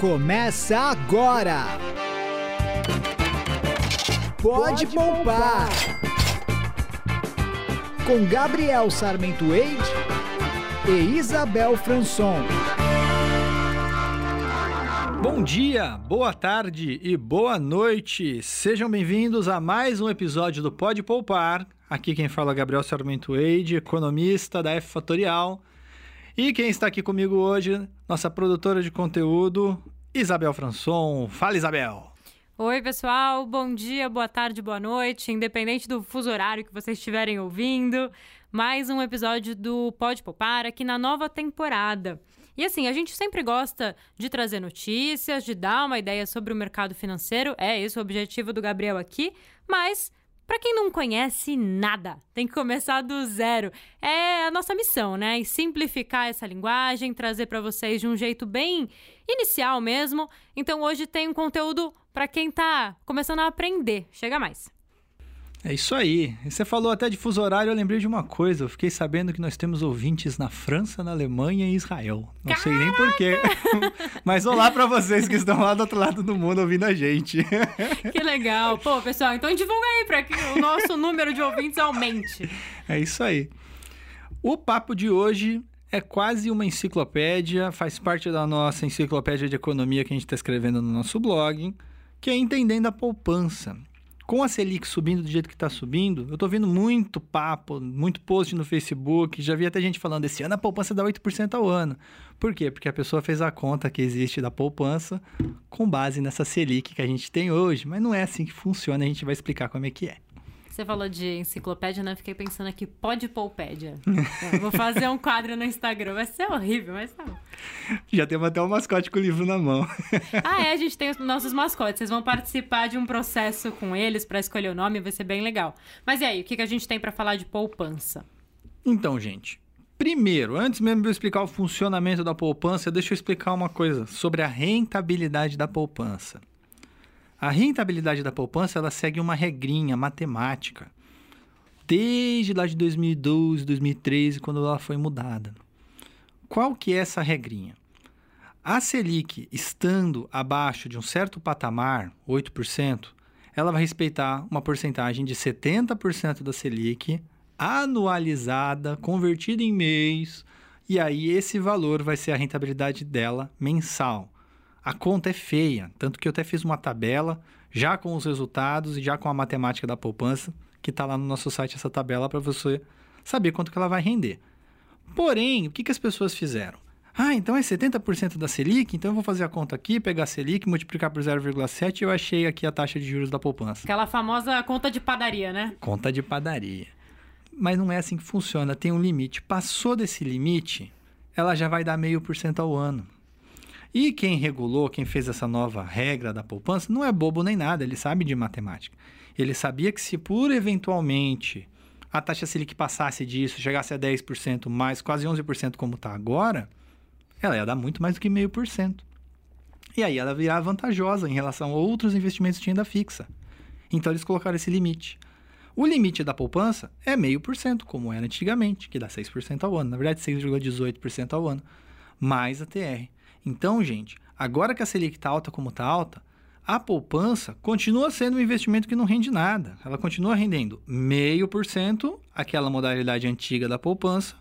Começa agora! Pode, poupar. Com Gabriel Sarmento Eide e Isabel Franson. Bom dia, boa tarde e boa noite. Sejam bem-vindos a mais um episódio do Pode Poupar. Aqui quem fala é Gabriel Sarmento Eide, economista da F Fatorial. E quem está aqui comigo hoje, nossa produtora de conteúdo, Isabel Franson. Fala, Isabel! Oi, pessoal, bom dia, boa tarde, boa noite, independente do fuso horário que vocês estiverem ouvindo. Mais um episódio do Pode Poupar aqui na nova temporada. E assim, a gente sempre gosta de trazer notícias, de dar uma ideia sobre o mercado financeiro, é esse o objetivo do Gabriel aqui, mas para quem não conhece nada, tem que começar do zero. É a nossa missão, né? E simplificar essa linguagem, trazer para vocês de um jeito bem inicial mesmo. Então hoje tem um conteúdo para quem tá começando a aprender. Chega mais. É isso aí. Você falou até de fuso horário, eu lembrei de uma coisa. Eu fiquei sabendo que nós temos ouvintes na França, na Alemanha e Israel. Não Caraca! sei nem porquê. Mas olá para vocês que estão lá do outro lado do mundo ouvindo a gente. Que legal. Pô, pessoal, então divulga aí para que o nosso número de ouvintes aumente. É isso aí. O papo de hoje é quase uma enciclopédia, faz parte da nossa enciclopédia de economia que a gente está escrevendo no nosso blog, que é Entendendo a Poupança com a Selic subindo do jeito que está subindo, eu estou vendo muito papo, muito post no Facebook, já vi até gente falando, esse ano a poupança dá 8% ao ano. Por quê? Porque a pessoa fez a conta que existe da poupança com base nessa Selic que a gente tem hoje, mas não é assim que funciona, a gente vai explicar como é que é. Você falou de enciclopédia, né? Fiquei pensando aqui, pode poupédia. vou fazer um quadro no Instagram. Vai ser horrível, mas tá. Já temos até um mascote com o livro na mão. ah, é? A gente tem os nossos mascotes. Vocês vão participar de um processo com eles para escolher o nome, vai ser bem legal. Mas e aí, o que, que a gente tem para falar de poupança? Então, gente, Primeiro, antes mesmo de eu explicar o funcionamento da poupança, deixa eu explicar uma coisa sobre a rentabilidade da poupança. A rentabilidade da poupança ela segue uma regrinha matemática desde lá de 2012, 2013, quando ela foi mudada. Qual que é essa regrinha? A Selic estando abaixo de um certo patamar, 8%, ela vai respeitar uma porcentagem de 70% da Selic anualizada, convertida em mês, e aí esse valor vai ser a rentabilidade dela mensal a conta é feia. Tanto que eu até fiz uma tabela já com os resultados e já com a matemática da poupança, que está lá no nosso site essa tabela para você saber quanto que ela vai render. Porém, o que, que as pessoas fizeram? Ah, então é 70% da Selic, então eu vou fazer a conta aqui, pegar a Selic, multiplicar por 0,7 e eu achei aqui a taxa de juros da poupança. Aquela famosa conta de padaria, né? Conta de padaria. Mas não é assim que funciona, tem um limite. Passou desse limite, ela já vai dar meio por cento ao ano. E quem regulou, quem fez essa nova regra da poupança, não é bobo nem nada, ele sabe de matemática. Ele sabia que se por eventualmente a taxa Selic passasse disso, chegasse a 10% mais, quase 11% como está agora, ela ia dar muito mais do que meio por cento. E aí ela virar vantajosa em relação a outros investimentos de renda fixa. Então eles colocaram esse limite. O limite da poupança é meio por cento, como era antigamente, que dá 6% ao ano. Na verdade, 6,18% ao ano, mais a TR. Então, gente, agora que a Selic está alta como está alta, a poupança continua sendo um investimento que não rende nada. Ela continua rendendo meio por cento, aquela modalidade antiga da poupança,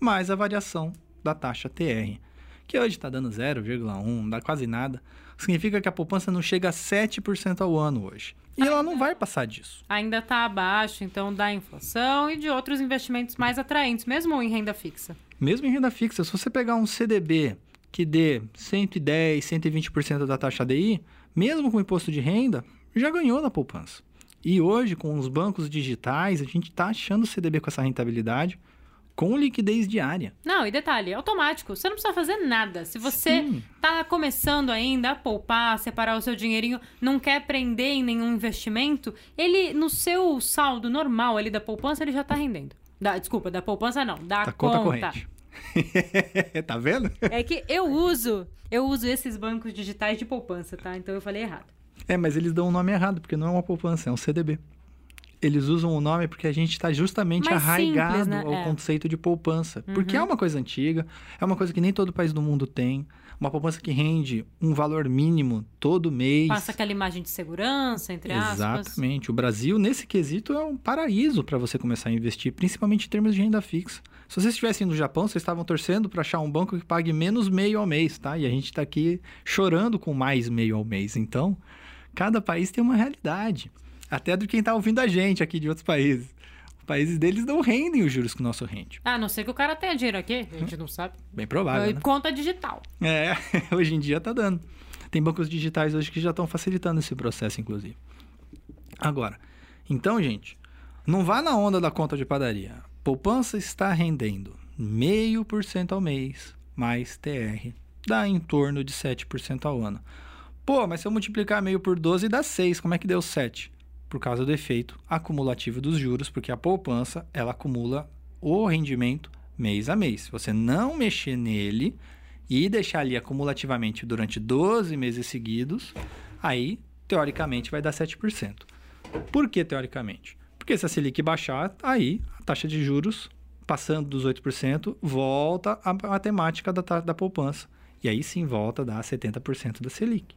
mais a variação da taxa TR, que hoje está dando 0,1, não dá quase nada. Significa que a poupança não chega a 7% ao ano hoje. E ela não vai passar disso. Ainda está abaixo, então, da inflação e de outros investimentos mais atraentes, mesmo em renda fixa. Mesmo em renda fixa, se você pegar um CDB que dê 110, 120% da taxa DI, mesmo com imposto de renda, já ganhou na poupança. E hoje, com os bancos digitais, a gente está achando o CDB com essa rentabilidade com liquidez diária. Não, e detalhe, é automático. Você não precisa fazer nada. Se você está começando ainda a poupar, separar o seu dinheirinho, não quer prender em nenhum investimento, ele no seu saldo normal ali da poupança, ele já está rendendo. Da, desculpa, da poupança não, da, da conta. conta corrente. tá vendo? É que eu uso, eu uso esses bancos digitais de poupança, tá? Então eu falei errado. É, mas eles dão o um nome errado, porque não é uma poupança, é um CDB. Eles usam o nome porque a gente está justamente Mais arraigado simples, né? ao é. conceito de poupança. Uhum. Porque é uma coisa antiga, é uma coisa que nem todo país do mundo tem. uma poupança que rende um valor mínimo todo mês. Passa aquela imagem de segurança, entre aspas. Exatamente. O Brasil, nesse quesito, é um paraíso para você começar a investir, principalmente em termos de renda fixa. Se vocês estivessem no Japão, vocês estavam torcendo para achar um banco que pague menos meio ao mês, tá? E a gente está aqui chorando com mais meio ao mês. Então, cada país tem uma realidade. Até do quem está ouvindo a gente aqui de outros países. Os países deles não rendem os juros que o nosso rende. Ah, a não ser que o cara tenha dinheiro aqui, a gente não sabe. Bem provável, né? Conta digital. É, hoje em dia tá dando. Tem bancos digitais hoje que já estão facilitando esse processo, inclusive. Agora, então, gente, não vá na onda da conta de padaria. Poupança está rendendo meio por cento ao mês, mais TR, dá em torno de 7% ao ano. Pô, mas se eu multiplicar meio por 12 dá 6, como é que deu 7? Por causa do efeito acumulativo dos juros, porque a poupança, ela acumula o rendimento mês a mês. Se você não mexer nele e deixar ali acumulativamente durante 12 meses seguidos, aí, teoricamente, vai dar 7%. Por que teoricamente? Porque se a Selic baixar, aí a taxa de juros, passando dos 8%, volta à matemática da, da poupança. E aí sim volta a dar 70% da Selic.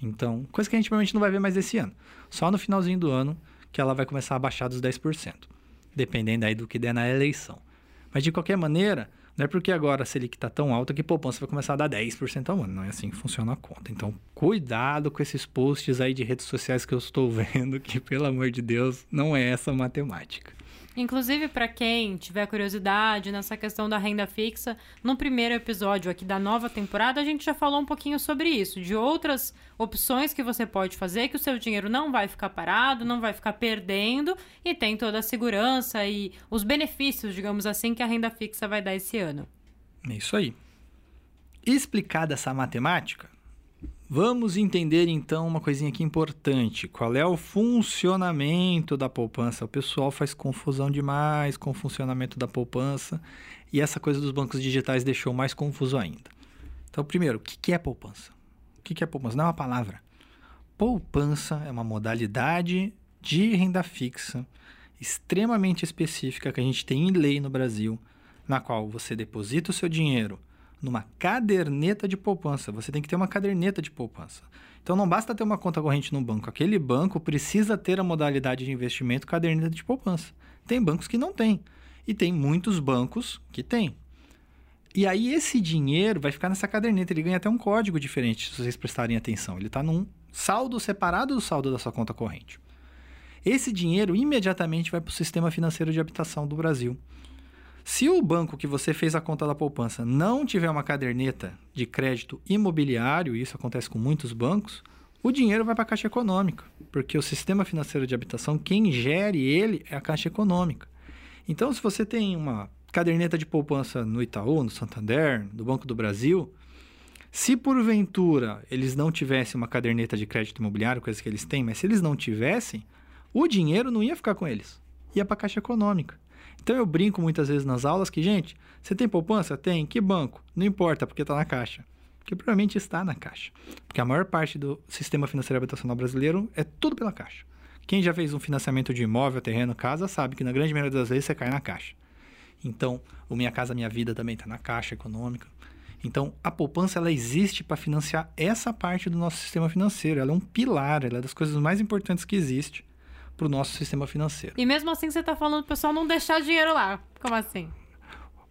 Então, coisa que a gente provavelmente não vai ver mais esse ano. Só no finalzinho do ano que ela vai começar a baixar dos 10%. Dependendo aí do que der na eleição. Mas de qualquer maneira, não é porque agora a Selic está tão alta que poupança vai começar a dar 10% ao ano. Não é assim que funciona a conta. Então, cuidado com esses posts aí de redes sociais que eu estou vendo, que, pelo amor de Deus, não é essa matemática. Inclusive, para quem tiver curiosidade nessa questão da renda fixa, no primeiro episódio aqui da nova temporada, a gente já falou um pouquinho sobre isso, de outras opções que você pode fazer, que o seu dinheiro não vai ficar parado, não vai ficar perdendo e tem toda a segurança e os benefícios, digamos assim, que a renda fixa vai dar esse ano. É isso aí. Explicada essa matemática, Vamos entender então uma coisinha aqui importante. Qual é o funcionamento da poupança? O pessoal faz confusão demais com o funcionamento da poupança e essa coisa dos bancos digitais deixou mais confuso ainda. Então, primeiro, o que é poupança? O que é poupança? Não é uma palavra. Poupança é uma modalidade de renda fixa extremamente específica que a gente tem em lei no Brasil, na qual você deposita o seu dinheiro numa caderneta de poupança. Você tem que ter uma caderneta de poupança. Então não basta ter uma conta corrente no banco. Aquele banco precisa ter a modalidade de investimento caderneta de poupança. Tem bancos que não têm. E tem muitos bancos que têm. E aí esse dinheiro vai ficar nessa caderneta. Ele ganha até um código diferente, se vocês prestarem atenção. Ele está num saldo separado do saldo da sua conta corrente. Esse dinheiro imediatamente vai para o sistema financeiro de habitação do Brasil. Se o banco que você fez a conta da poupança não tiver uma caderneta de crédito imobiliário, e isso acontece com muitos bancos, o dinheiro vai para a Caixa Econômica, porque o sistema financeiro de habitação, quem gere ele é a Caixa Econômica. Então, se você tem uma caderneta de poupança no Itaú, no Santander, no Banco do Brasil, se porventura eles não tivessem uma caderneta de crédito imobiliário, coisa que eles têm, mas se eles não tivessem, o dinheiro não ia ficar com eles, ia para a Caixa Econômica. Então eu brinco muitas vezes nas aulas que, gente, você tem poupança? Tem. Que banco? Não importa, porque está na caixa. Porque provavelmente está na caixa. Porque a maior parte do sistema financeiro habitacional brasileiro é tudo pela caixa. Quem já fez um financiamento de imóvel, terreno, casa, sabe que na grande maioria das vezes você cai na caixa. Então, o Minha Casa Minha Vida também está na caixa econômica. Então, a poupança ela existe para financiar essa parte do nosso sistema financeiro. Ela é um pilar, ela é das coisas mais importantes que existe para o nosso sistema financeiro. E mesmo assim você está falando o pessoal não deixar dinheiro lá. Como assim?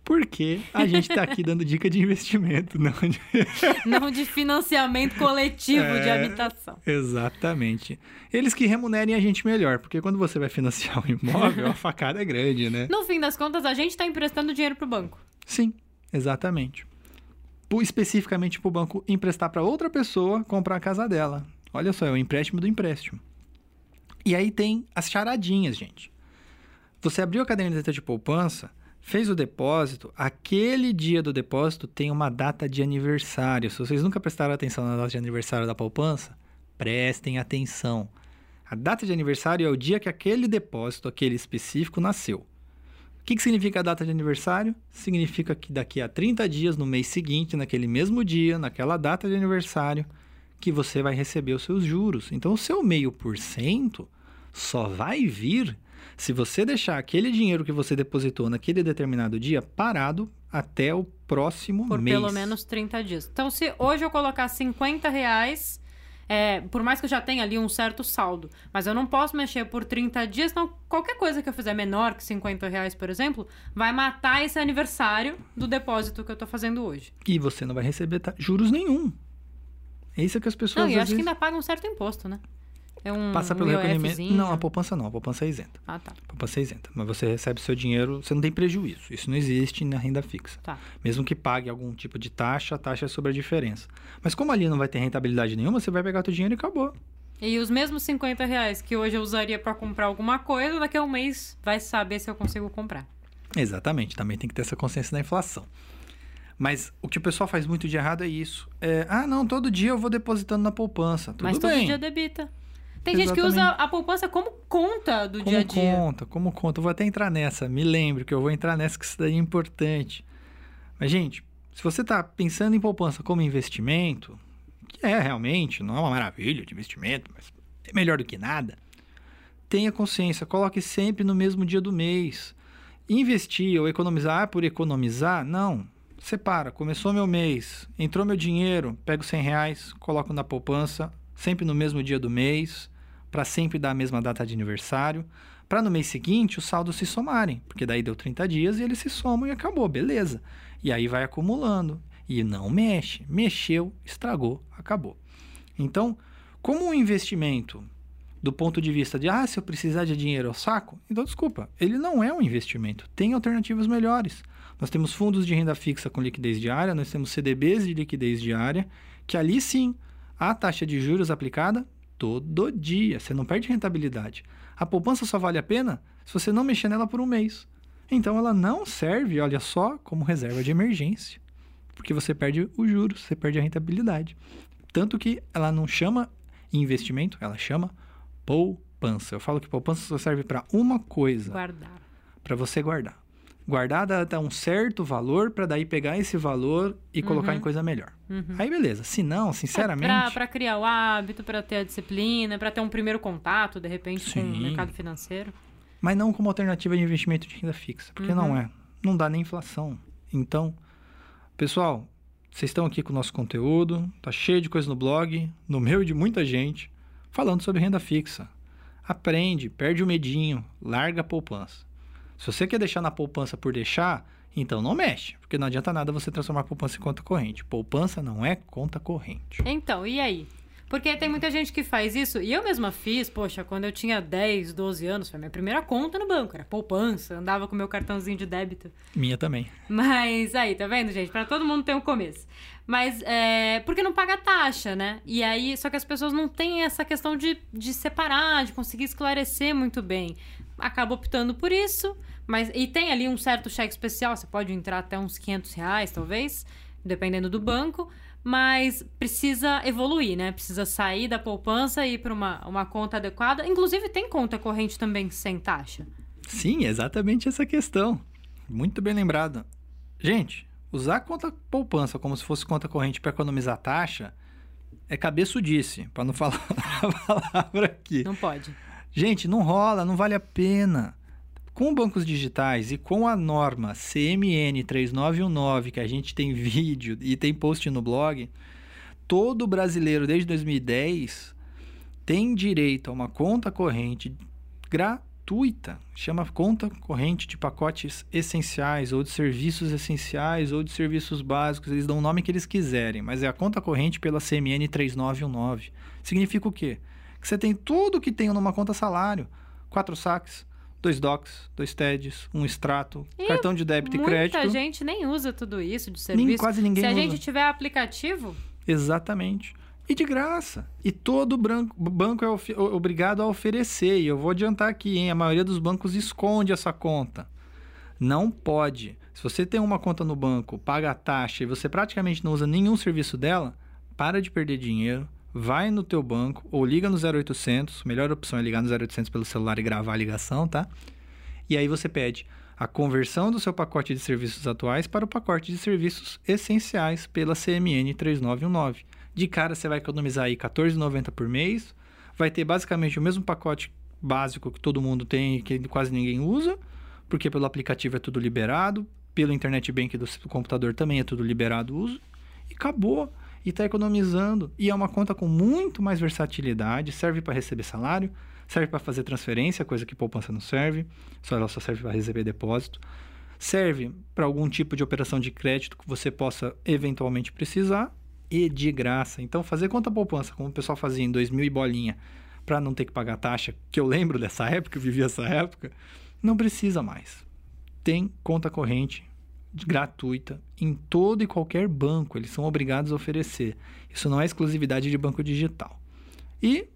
Porque a gente está aqui dando dica de investimento, não de... não de financiamento coletivo é, de habitação. Exatamente. Eles que remunerem a gente melhor, porque quando você vai financiar um imóvel, a facada é grande, né? No fim das contas, a gente está emprestando dinheiro para o banco. Sim, exatamente. Especificamente para o banco emprestar para outra pessoa comprar a casa dela. Olha só, é o empréstimo do empréstimo. E aí tem as charadinhas, gente. Você abriu a caderneta de poupança, fez o depósito, aquele dia do depósito tem uma data de aniversário. Se vocês nunca prestaram atenção na data de aniversário da poupança, prestem atenção. A data de aniversário é o dia que aquele depósito, aquele específico, nasceu. O que, que significa a data de aniversário? Significa que daqui a 30 dias, no mês seguinte, naquele mesmo dia, naquela data de aniversário, que você vai receber os seus juros. Então, o seu meio por cento só vai vir se você deixar aquele dinheiro que você depositou naquele determinado dia parado até o próximo Por mês. pelo menos 30 dias. Então, se hoje eu colocar 50 reais, é, por mais que eu já tenha ali um certo saldo, mas eu não posso mexer por 30 dias, então qualquer coisa que eu fizer menor que 50 reais, por exemplo, vai matar esse aniversário do depósito que eu tô fazendo hoje. E você não vai receber juros nenhum. É isso que as pessoas Não, e às acho que vezes ainda paga um certo imposto, né? É um, passa um pelo recolhimento. IOFzinho. Não, a poupança não, a poupança é isenta. Ah, tá. A poupança é isenta. Mas você recebe seu dinheiro, você não tem prejuízo. Isso não existe na renda fixa. Tá. Mesmo que pague algum tipo de taxa, a taxa é sobre a diferença. Mas como ali não vai ter rentabilidade nenhuma, você vai pegar teu dinheiro e acabou. E os mesmos 50 reais que hoje eu usaria pra comprar alguma coisa, daqui a um mês vai saber se eu consigo comprar. Exatamente, também tem que ter essa consciência da inflação. Mas o que o pessoal faz muito de errado é isso. É, ah, não, todo dia eu vou depositando na poupança. Tudo Mas todo bem. dia debita. Tem gente que usa Exatamente. a poupança como conta do Como dia a dia. conta, como conta. Eu vou até entrar nessa. Me lembre que eu vou entrar nessa, que isso daí é importante. Mas, gente, se você está pensando em poupança como investimento, que é realmente, não é uma maravilha de investimento, mas é melhor do que nada, tenha consciência, coloque sempre no mesmo dia do mês. Investir ou economizar por economizar, não. Separa, começou meu mês, entrou meu dinheiro, pego 100 reais, coloco na poupança, sempre no mesmo dia do mês, para sempre dar a mesma data de aniversário, para no mês seguinte os saldos se somarem, porque daí deu 30 dias e eles se somam e acabou, beleza. E aí vai acumulando e não mexe. Mexeu, estragou, acabou. Então, como um investimento do ponto de vista de, ah, se eu precisar de dinheiro eu saco, então desculpa, ele não é um investimento. Tem alternativas melhores. Nós temos fundos de renda fixa com liquidez diária, nós temos CDBs de liquidez diária, que ali sim, a taxa de juros aplicada todo dia. Você não perde rentabilidade. A poupança só vale a pena se você não mexer nela por um mês. Então ela não serve, olha só, como reserva de emergência. Porque você perde os juros, você perde a rentabilidade. Tanto que ela não chama investimento, ela chama poupança. Eu falo que poupança só serve para uma coisa, Guardar. para você guardar. Guardar dá um certo valor para daí pegar esse valor e colocar em coisa melhor. Aí beleza. Se não, sinceramente, Pra, pra criar o hábito, pra ter a disciplina, pra ter um primeiro contato, de repente, com o Sim. mercado financeiro. mas não como alternativa de investimento de renda fixa, porque não é. Não dá nem inflação. Então, pessoal, vocês estão aqui com o nosso conteúdo, tá cheio de coisa no blog, no meu e de muita gente, falando sobre renda fixa. Aprende, perde o medinho, larga a poupança. Se você quer deixar na poupança por deixar, então não mexe, porque não adianta nada você transformar a poupança em conta corrente. Poupança não é conta corrente. Então, e aí? Porque tem muita gente que faz isso, e eu mesma fiz, poxa, quando eu tinha 10, 12 anos, foi a minha primeira conta no banco, era poupança, andava com meu cartãozinho de débito. Minha também. Mas aí, tá vendo, gente? Pra todo mundo tem um começo. Mas é. Porque não paga taxa, né? E aí, só que as pessoas não têm essa questão de, de separar, de conseguir esclarecer muito bem. Acaba optando por isso, mas. E tem ali um certo cheque especial, você pode entrar até uns 500 reais, talvez, dependendo do banco. Mas precisa evoluir, né? Precisa sair da poupança e ir para uma, uma conta adequada. Inclusive, tem conta corrente também sem taxa. Sim, exatamente essa questão. Muito bem lembrado. Gente, usar conta poupança como se fosse conta corrente para economizar taxa é cabeçudice, para não falar a palavra aqui. Não pode. Gente, não rola, não vale a pena. Com bancos digitais e com a norma CMN 3919, que a gente tem vídeo e tem post no blog, todo brasileiro desde 2010 tem direito a uma conta corrente gratuita. Chama conta corrente de pacotes essenciais, ou de serviços essenciais, ou de serviços básicos. Eles dão o nome que eles quiserem, mas é a conta corrente pela CMN 3919. Significa o quê? Que você tem tudo que tem numa conta salário: quatro saques, dois DOCs, dois TEDs, um extrato, E cartão de débito e Muita crédito. gente nem usa tudo isso de Nem- serviço. quase ninguém Se a usa. gente tiver aplicativo, Exatamente. E de graça. E todo branco- banco é obrigado a oferecer. E eu vou adiantar aqui, hein? A maioria dos bancos esconde essa conta. Não pode. Se você tem uma conta no banco, paga a taxa e você praticamente não usa nenhum serviço dela, para de perder dinheiro, vai no teu banco ou liga no 0800. A melhor opção é ligar no 0800 pelo celular e gravar a ligação, tá? E aí você pede a conversão do seu pacote de serviços atuais para o pacote de serviços essenciais pela CMN 3919. De cara você vai economizar aí R$ 14,90 por mês, vai ter basicamente o mesmo pacote básico que todo mundo tem e que quase ninguém usa, porque pelo aplicativo é tudo liberado, pelo internet bank do computador também é tudo liberado o uso, e acabou. E está economizando. E é uma conta com muito mais versatilidade, serve para receber salário, serve para fazer transferência, coisa que poupança não serve, só ela só serve para receber depósito. Serve para algum tipo de operação de crédito que você possa eventualmente precisar e de graça. Então, fazer conta poupança, como o pessoal fazia em 2000 e bolinha, para não ter que pagar taxa, que eu lembro dessa época, eu vivi essa época, não precisa mais. Tem conta corrente gratuita em todo e qualquer banco, eles são obrigados a oferecer. Isso não é exclusividade de banco digital. E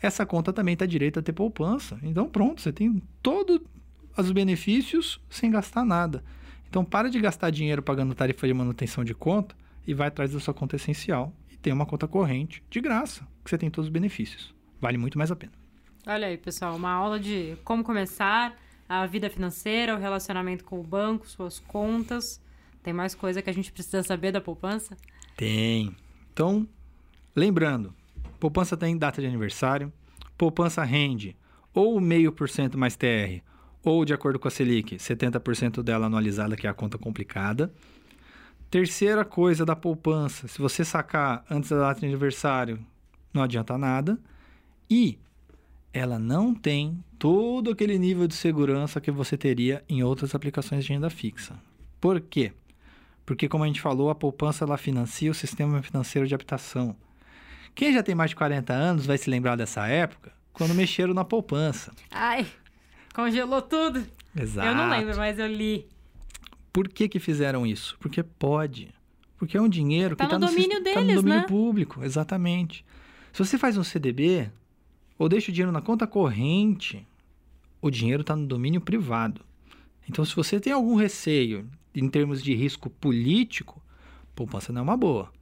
essa conta também está direito a ter poupança. Então, pronto, você tem todos os benefícios sem gastar nada. Então, para de gastar dinheiro pagando tarifa de manutenção de conta e vai atrás da sua conta essencial e tem uma conta corrente de graça, que você tem todos os benefícios. Vale muito mais a pena. Olha aí, pessoal, uma aula de como começar a vida financeira, o relacionamento com o banco, suas contas. Tem mais coisa que a gente precisa saber da poupança? Tem. Então, lembrando, poupança tem data de aniversário, poupança rende ou meio por cento mais TR, ou de acordo com a Selic, 70% dela anualizada, que é a conta complicada. Terceira coisa da poupança, se você sacar antes da data de aniversário, não adianta nada. E ela não tem todo aquele nível de segurança que você teria em outras aplicações de renda fixa. Por quê? Porque, como a gente falou, a poupança ela financia o sistema financeiro de habitação. Quem já tem mais de 40 anos vai se lembrar dessa época quando mexeram na poupança. Ai, congelou tudo. Exato. Eu não lembro, mas eu li. Por que, que fizeram isso? Porque pode. Porque é um dinheiro Tá que no está domínio no, deles, tá no domínio né? público. Exatamente. Se você faz um CDB ou deixa o dinheiro na conta corrente, o dinheiro está no domínio privado. Então, se você tem algum receio em termos de risco político, poupança não é uma boa.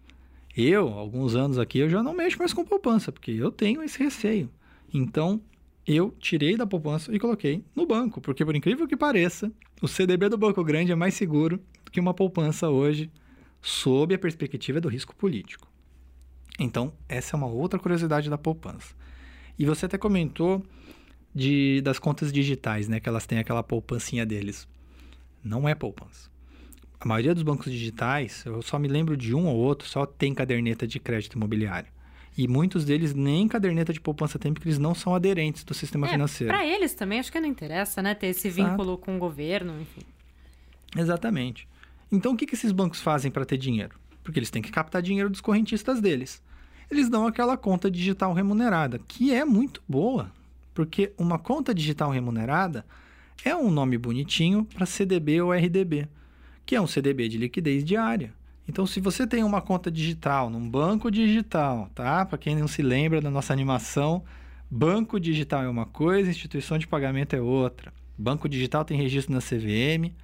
Eu, alguns anos aqui, eu já não mexo mais com poupança, porque eu tenho esse receio. Então, eu tirei da poupança e coloquei no banco, porque por incrível que pareça, o CDB do Banco Grande é mais seguro do que uma poupança hoje, sob a perspectiva do risco político. Então, essa é uma outra curiosidade da poupança. E você até comentou de, das contas digitais, né? Que elas têm aquela poupancinha deles. Não é poupança. A maioria dos bancos digitais, eu só me lembro de um ou outro, só tem caderneta de crédito imobiliário. E muitos deles nem caderneta de poupança tem, porque eles não são aderentes do sistema É, financeiro. Pra eles também, acho que não interessa, né? Ter esse Exato. vínculo com o governo, enfim. Exatamente. Então, o que, que esses bancos fazem para ter dinheiro? Porque eles têm que captar dinheiro dos correntistas deles. Eles dão aquela conta digital remunerada, que é muito boa, porque uma conta digital remunerada é um nome bonitinho para CDB ou RDB, que é um CDB de liquidez diária. Então, se você tem uma conta digital num banco digital, tá? Para quem não se lembra da nossa animação, banco digital é uma coisa, instituição de pagamento é outra. Banco digital tem registro na CVM,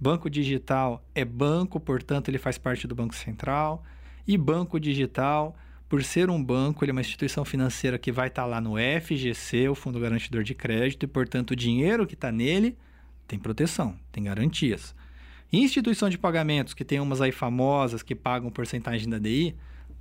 Banco digital é banco, portanto, ele faz parte do Banco Central. E banco digital, por ser um banco, ele é uma instituição financeira que vai estar lá no FGC, o Fundo Garantidor de Crédito, e, portanto, o dinheiro que está nele tem proteção, tem garantias. Instituição de pagamentos, que tem umas aí famosas que pagam porcentagem da DI,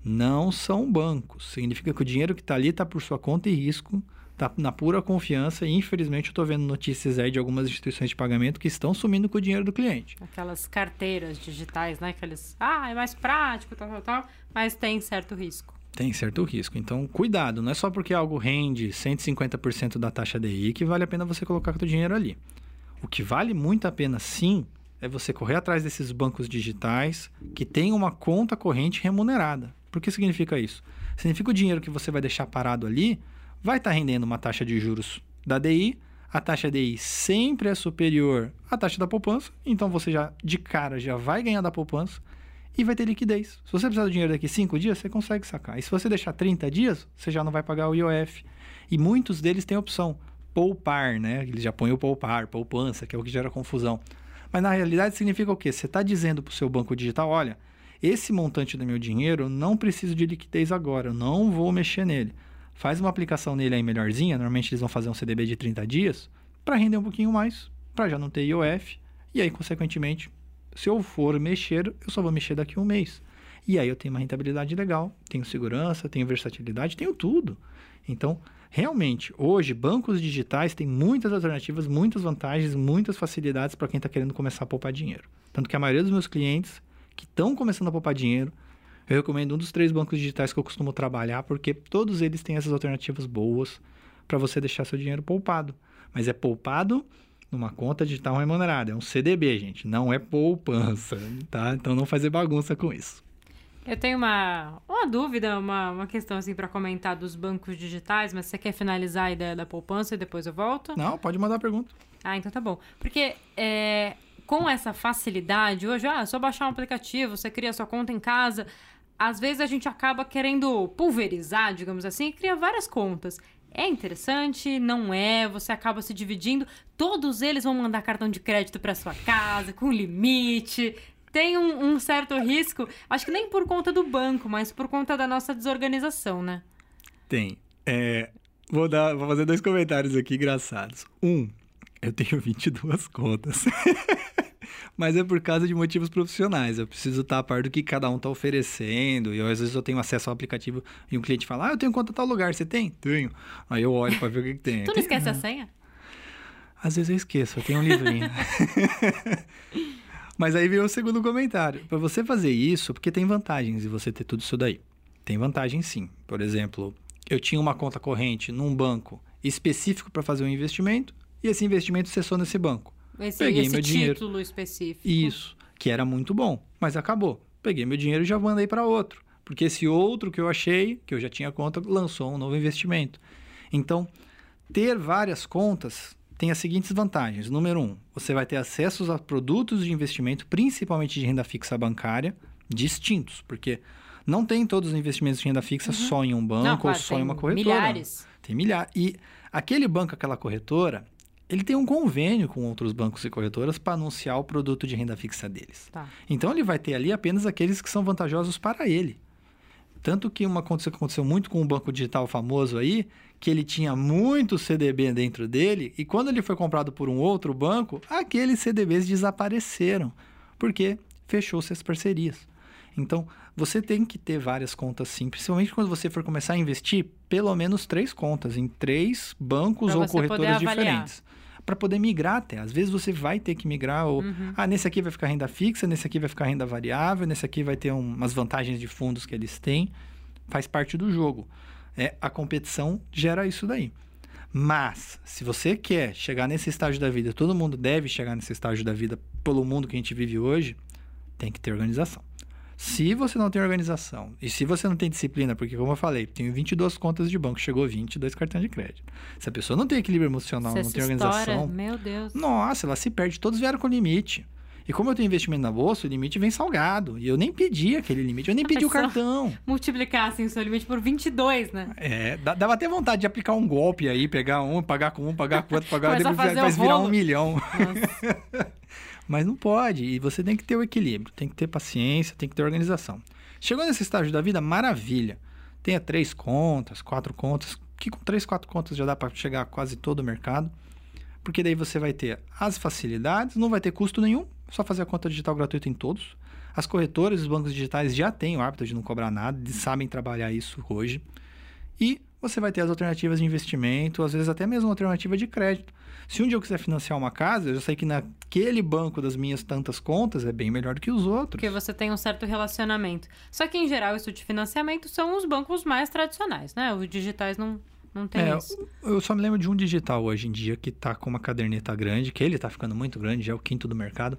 não são bancos. Significa que o dinheiro que está ali está por sua conta e risco, está na pura confiança. E, infelizmente, eu estou vendo notícias aí de algumas instituições de pagamento que estão sumindo com o dinheiro do cliente. Aquelas carteiras digitais, né? Que eles. Ah, é mais prático, tal, tal, tal. Mas tem certo risco. Tem certo risco. Então, cuidado. Não é só porque algo rende 150% da taxa DI que vale a pena você colocar o dinheiro ali. O que vale muito a pena, sim, é você correr atrás desses bancos digitais que têm uma conta corrente remunerada. Por que significa isso? Significa o dinheiro que você vai deixar parado ali vai estar rendendo uma taxa de juros da DI. A taxa DI sempre é superior à taxa da poupança, então você já de cara já vai ganhar da poupança e vai ter liquidez. Se você precisar do dinheiro daqui 5 dias, você consegue sacar. E se você deixar 30 dias, você já não vai pagar o IOF. E muitos deles têm a opção poupar, né? Eles já põem o poupar, poupança, que é o que gera confusão. Mas na realidade significa o quê? Você está dizendo para o seu banco digital, olha, esse montante do meu dinheiro eu não preciso de liquidez agora, eu não vou mexer nele. Faz uma aplicação nele aí melhorzinha, normalmente eles vão fazer um CDB de 30 dias, para render um pouquinho mais, para já não ter IOF, e aí, consequentemente, se eu for mexer, eu só vou mexer daqui a um mês. E aí eu tenho uma rentabilidade legal, tenho segurança, tenho versatilidade, tenho tudo. Então, realmente, hoje, bancos digitais têm muitas alternativas, muitas vantagens, muitas facilidades para quem está querendo começar a poupar dinheiro. Tanto que a maioria dos meus clientes que estão começando a poupar dinheiro, eu recomendo um dos três bancos digitais que eu costumo trabalhar, porque todos eles têm essas alternativas boas para você deixar seu dinheiro poupado. Mas é poupado numa conta digital remunerada. É um CDB, gente. Não é poupança, tá? Então não fazer bagunça com isso. Eu tenho uma, uma dúvida, uma, uma questão assim para comentar dos bancos digitais, mas você quer finalizar a ideia da poupança e depois eu volto? Não, pode mandar a pergunta. Ah, então tá bom. Porque é, com essa facilidade, hoje, ah, é só baixar um aplicativo, você cria sua conta em casa. Às vezes a gente acaba querendo pulverizar, digamos assim, e cria várias contas. É interessante, não é, você acaba se dividindo. Todos eles vão mandar cartão de crédito para sua casa, com limite tem um, um, certo risco, acho que nem por conta do banco, mas por conta da nossa desorganização, né? Tem. É, vou, dar, vou fazer dois comentários aqui engraçados. Um, eu tenho 22 contas. mas é por causa de motivos profissionais. Eu preciso estar a par do que cada um está oferecendo. E eu, às vezes eu tenho acesso ao aplicativo e um cliente fala: Ah, eu tenho conta tal lugar, você tem? Tenho. Aí eu olho para ver o que, que tem. tu não esquece a senha? Às vezes eu esqueço, eu tenho um livrinho. Mas aí veio o segundo comentário. Para você fazer isso, porque tem vantagens de você ter tudo isso daí. Tem vantagem sim. Por exemplo, eu tinha uma conta corrente num banco específico para fazer um investimento e esse investimento cessou nesse banco. Esse, Peguei esse meu dinheiro. título específico. Isso, que era muito bom, mas acabou. Peguei meu dinheiro e já mandei para outro. Porque esse outro que eu achei, que eu já tinha conta, lançou um novo investimento. Então, ter várias contas tem as seguintes vantagens. Número um, você vai ter acesso a produtos de investimento, principalmente de renda fixa bancária, distintos, porque não tem todos os investimentos de renda fixa uhum. só em um banco não, claro, ou só em uma corretora. Milhares. Tem milhares. E aquele banco, aquela corretora, ele tem um convênio com outros bancos e corretoras para anunciar o produto de renda fixa deles. Tá. Então ele vai ter ali apenas aqueles que são vantajosos para ele. Tanto que uma coisa que aconteceu muito com um banco digital famoso aí, que ele tinha muito CDB dentro dele, e quando ele foi comprado por um outro banco, aqueles CDBs desapareceram, porque fechou-se as parcerias. Então, você tem que ter várias contas sim, principalmente quando você for começar a investir, pelo menos três contas em três bancos pra ou corretoras diferentes. Para poder migrar até. Às vezes você vai ter que migrar, ou uhum. ah, nesse aqui vai ficar renda fixa, nesse aqui vai ficar renda variável, nesse aqui vai ter um, umas vantagens de fundos que eles têm. Faz parte do jogo. É, a competição gera isso daí. Mas, se você quer chegar nesse estágio da vida, todo mundo deve chegar nesse estágio da vida pelo mundo que a gente vive hoje, tem que ter organização. Se você não tem organização e se você não tem disciplina, porque como eu falei, tenho 22 contas de banco, chegou 22 cartões de crédito. Se a pessoa não tem equilíbrio emocional, não tem organização, meu Deus. Nossa, ela se perde, todos vieram com limite. E como eu tenho investimento na bolsa, o limite vem salgado. E eu nem pedi aquele limite, eu nem pedi o cartão. Multiplicar assim o seu limite por 22, né? É, dava até vontade de aplicar um golpe aí, pegar um, pagar com um, pagar com outro, pagar depois virar um milhão. Mas não pode. E você tem que ter o equilíbrio, tem que ter paciência, tem que ter organização. Chegou nesse estágio da vida, maravilha. Tenha três contas, quatro contas, que com três, quatro contas já dá para chegar a quase todo o mercado. Porque daí você vai ter as facilidades, não vai ter custo nenhum, só fazer a conta digital gratuita em todos. As corretoras os bancos digitais já têm o hábito de não cobrar nada, sabem trabalhar isso hoje. E você vai ter as alternativas de investimento, às vezes até mesmo alternativa de crédito. Se um dia eu quiser financiar uma casa, eu já sei que naquele banco das minhas tantas contas é bem melhor do que os outros. Porque você tem um certo relacionamento. Só que, em geral, isso de financiamento são os bancos mais tradicionais, né? Os digitais não, não tem é, isso. Eu só me lembro de um digital hoje em dia que está com uma caderneta grande, que ele está ficando muito grande, já é o quinto do mercado.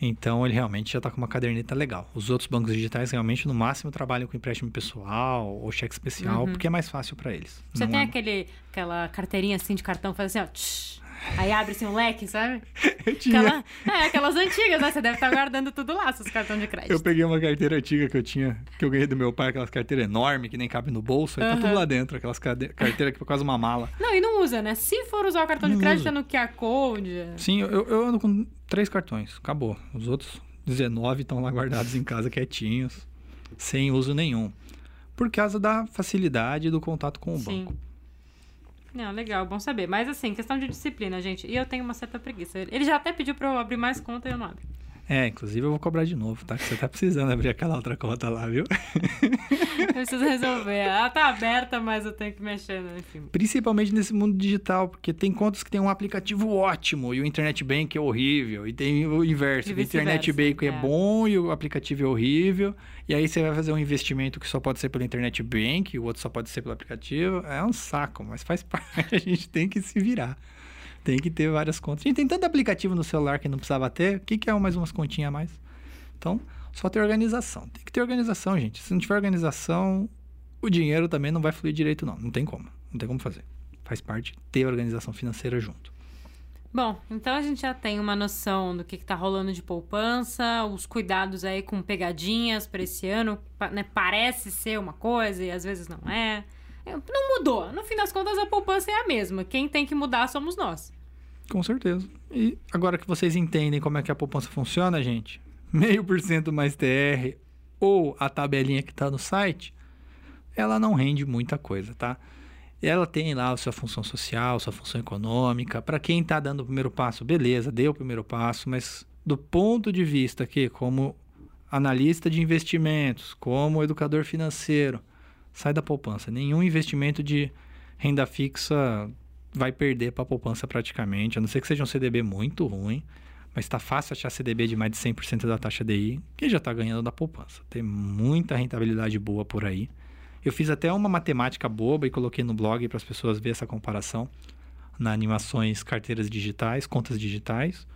Então ele realmente já está com uma caderneta legal. Os outros bancos digitais realmente no máximo trabalham com empréstimo pessoal ou cheque especial, uhum. porque é mais fácil para eles. Você Não tem é... aquele, aquela carteirinha assim de cartão, faz assim, ó. Tsh, aí abre assim um leque, sabe? Eu tinha. Aquela, é, aquelas antigas, né? Você deve estar guardando tudo lá, seus cartões de crédito. Eu peguei uma carteira antiga que eu tinha, que eu ganhei do meu pai, aquelas carteiras enormes que nem cabe no bolso, aí uhum. tá tudo lá dentro, aquelas carteiras que é quase uma mala. Não, e não usa, né? Se for usar o cartão não de crédito, usa. é no QR Code. Sim, eu, eu ando com três cartões, acabou. Os outros 19 estão lá guardados em casa quietinhos, sem uso nenhum. Por causa da facilidade do contato com o Sim. banco. Não, legal, bom saber. Mas assim, questão de disciplina, gente. E eu tenho uma certa preguiça. Ele já até pediu para eu abrir mais conta e eu não abro. É, inclusive eu vou cobrar de novo, tá? Que você tá precisando abrir aquela outra conta lá, viu? Eu preciso resolver. Ela tá aberta, mas eu tenho que mexer, né? enfim. Principalmente nesse mundo digital, porque tem contas que tem um aplicativo ótimo e o Internet Bank é horrível. E tem o inverso, o Internet Bank é. é. bom e o aplicativo é horrível. E aí você vai fazer um investimento que só pode ser pelo Internet Bank, e o outro só pode ser pelo aplicativo. É um saco, mas faz parte. A gente tem que se virar. Tem que ter várias contas. Gente, tem tanto aplicativo no celular que não precisava ter. O que, que é mais umas continhas a mais? Então, só ter organização. Tem que ter organização, gente. Se não tiver organização, o dinheiro também não vai fluir direito, não. Não tem como. Não tem como fazer. Faz parte ter organização financeira junto. Bom, então a gente já tem uma noção do que, que tá rolando de poupança, os cuidados aí com pegadinhas para esse ano, né? Parece ser uma coisa e às vezes não é. É, Não mudou. No fim das contas, a poupança é a mesma. Quem tem que mudar somos nós. Com certeza. E agora que vocês entendem como é que a poupança funciona, gente, meio por cento mais TR ou a tabelinha que está no site, ela não rende muita coisa, tá? Ela tem lá a sua função social, sua função econômica. Para quem está dando o primeiro passo, beleza, deu o primeiro passo, mas do ponto de vista aqui, como analista de investimentos, como educador financeiro, sai da poupança. Nenhum investimento de renda fixa vai perder para a poupança praticamente, a não ser que seja um CDB muito ruim, mas está fácil achar CDB de mais de 100% da taxa DI, que já está ganhando da poupança. Tem muita rentabilidade boa por aí. Eu fiz até uma matemática boba e coloquei no blog para as pessoas ver essa comparação na animações carteiras digitais, contas digitais.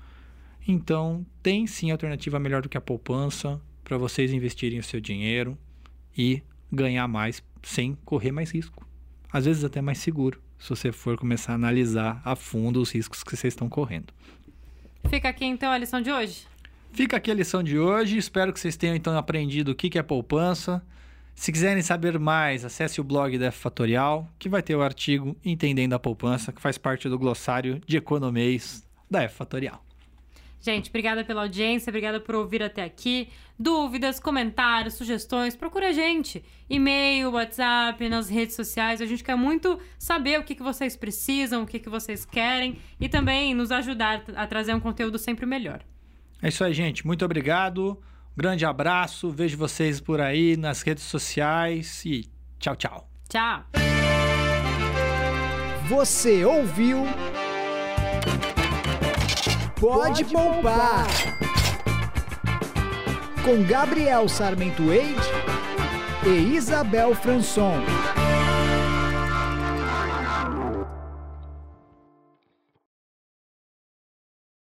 Então, tem sim alternativa melhor do que a poupança para vocês investirem o seu dinheiro e ganhar mais sem correr mais risco. Às vezes até mais seguro, se você for começar a analisar a fundo os riscos que vocês estão correndo. Fica aqui então a lição de hoje. Fica aqui a lição de hoje. Espero que vocês tenham então aprendido o que é poupança. Se quiserem saber mais, acesse o blog da F Fatorial, que vai ter o artigo Entendendo a Poupança, que faz parte do glossário de economês da F Fatorial. Gente, obrigada pela audiência, obrigada por ouvir até aqui. Dúvidas, comentários, sugestões, procura a gente. E-mail, WhatsApp, nas redes sociais. A gente quer muito saber o que, que vocês precisam, o que, que vocês querem e também nos ajudar a trazer um conteúdo sempre melhor. É isso aí, gente. Muito obrigado. Grande abraço. Vejo vocês por aí nas redes sociais e tchau, tchau. Tchau! Você ouviu? Pode poupar. Com Gabriel Sarmento Eide e Isabel Franson.